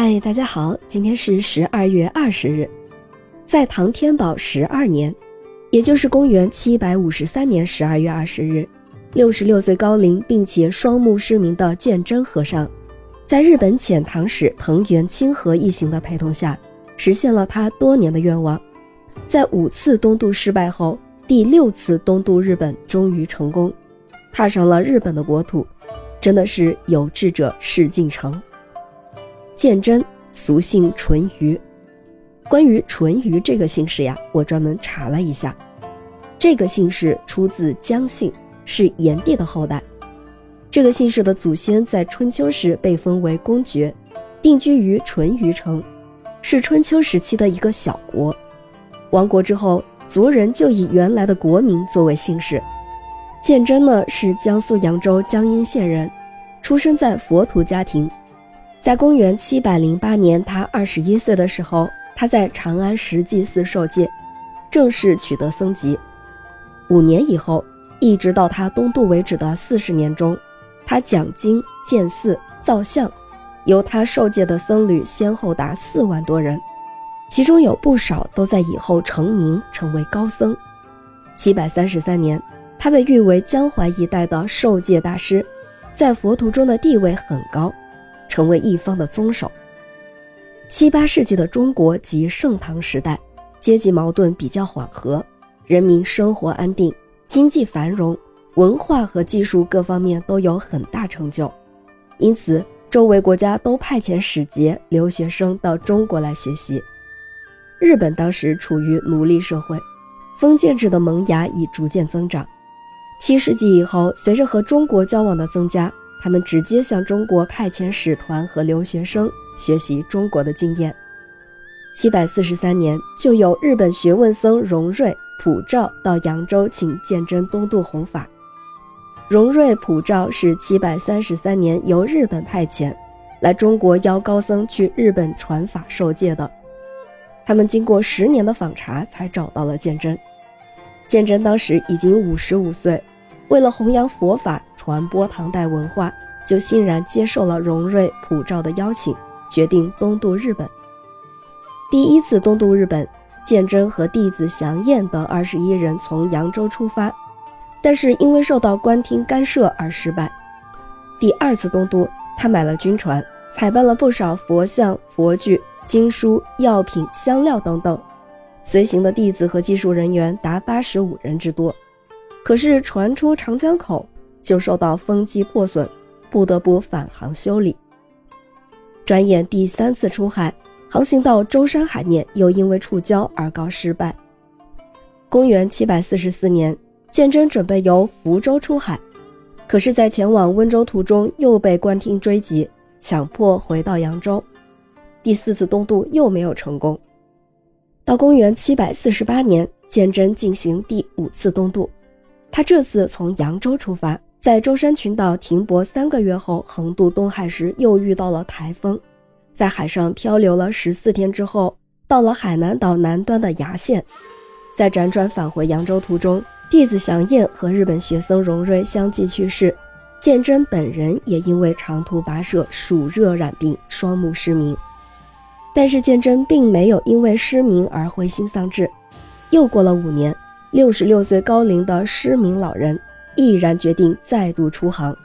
嗨，大家好，今天是十二月二十日，在唐天宝十二年，也就是公元七百五十三年十二月二十日，六十六岁高龄并且双目失明的鉴真和尚，在日本遣唐使藤原清河一行的陪同下，实现了他多年的愿望。在五次东渡失败后，第六次东渡日本终于成功，踏上了日本的国土，真的是有志者事竟成。鉴真，俗姓淳于。关于淳于这个姓氏呀，我专门查了一下，这个姓氏出自姜姓，是炎帝的后代。这个姓氏的祖先在春秋时被封为公爵，定居于淳于城，是春秋时期的一个小国。亡国之后，族人就以原来的国名作为姓氏。鉴真呢，是江苏扬州江阴县人，出生在佛徒家庭。在公元七百零八年，他二十一岁的时候，他在长安石祭寺受戒，正式取得僧籍。五年以后，一直到他东渡为止的四十年中，他讲经、建寺、造像，由他受戒的僧侣先后达四万多人，其中有不少都在以后成名，成为高僧。七百三十三年，他被誉为江淮一带的受戒大师，在佛徒中的地位很高。成为一方的宗首。七八世纪的中国及盛唐时代，阶级矛盾比较缓和，人民生活安定，经济繁荣，文化和技术各方面都有很大成就。因此，周围国家都派遣使节、留学生到中国来学习。日本当时处于奴隶社会，封建制的萌芽已逐渐增长。七世纪以后，随着和中国交往的增加。他们直接向中国派遣使团和留学生学习中国的经验。七百四十三年，就有日本学问僧荣瑞、普照到扬州请鉴真东渡弘法。荣瑞、普照是七百三十三年由日本派遣来中国邀高僧去日本传法受戒的。他们经过十年的访查，才找到了鉴真。鉴真当时已经五十五岁，为了弘扬佛法。传播唐代文化，就欣然接受了荣瑞、普照的邀请，决定东渡日本。第一次东渡日本，鉴真和弟子祥彦等二十一人从扬州出发，但是因为受到官厅干涉而失败。第二次东渡，他买了军船，采办了不少佛像、佛具、经书、药品、香料等等，随行的弟子和技术人员达八十五人之多。可是船出长江口。就受到风机破损，不得不返航修理。转眼第三次出海，航行到舟山海面，又因为触礁而告失败。公元七百四十四年，鉴真准备由福州出海，可是，在前往温州途中又被官厅追击，强迫回到扬州。第四次东渡又没有成功。到公元七百四十八年，鉴真进行第五次东渡，他这次从扬州出发。在舟山群岛停泊三个月后，横渡东海时又遇到了台风，在海上漂流了十四天之后，到了海南岛南端的崖县，在辗转返回扬州途中，弟子祥彦和日本学僧荣瑞相继去世，鉴真本人也因为长途跋涉、暑热染病，双目失明。但是鉴真并没有因为失明而灰心丧志，又过了五年，六十六岁高龄的失明老人。毅然决定再度出航。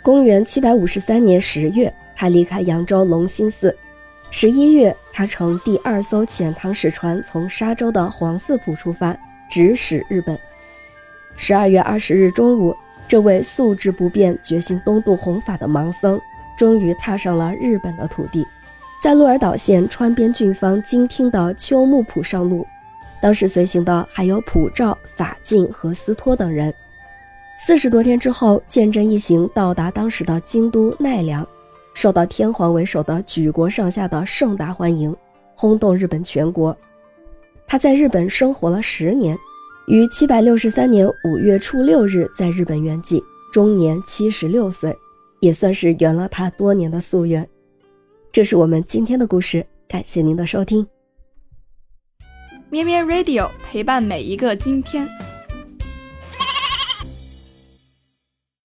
公元七百五十三年十月，他离开扬州龙兴寺。十一月，他乘第二艘遣唐使船从沙州的黄寺浦出发，直驶日本。十二月二十日中午，这位素质不变、决心东渡弘法的盲僧，终于踏上了日本的土地，在鹿儿岛县川边郡方金町的秋木浦上路。当时随行的还有普照、法进和斯托等人。四十多天之后，鉴真一行到达当时的京都奈良，受到天皇为首的举国上下的盛大欢迎，轰动日本全国。他在日本生活了十年，于七百六十三年五月初六日在日本圆寂，终年七十六岁，也算是圆了他多年的夙愿。这是我们今天的故事，感谢您的收听。咩咩 Radio 陪伴每一个今天。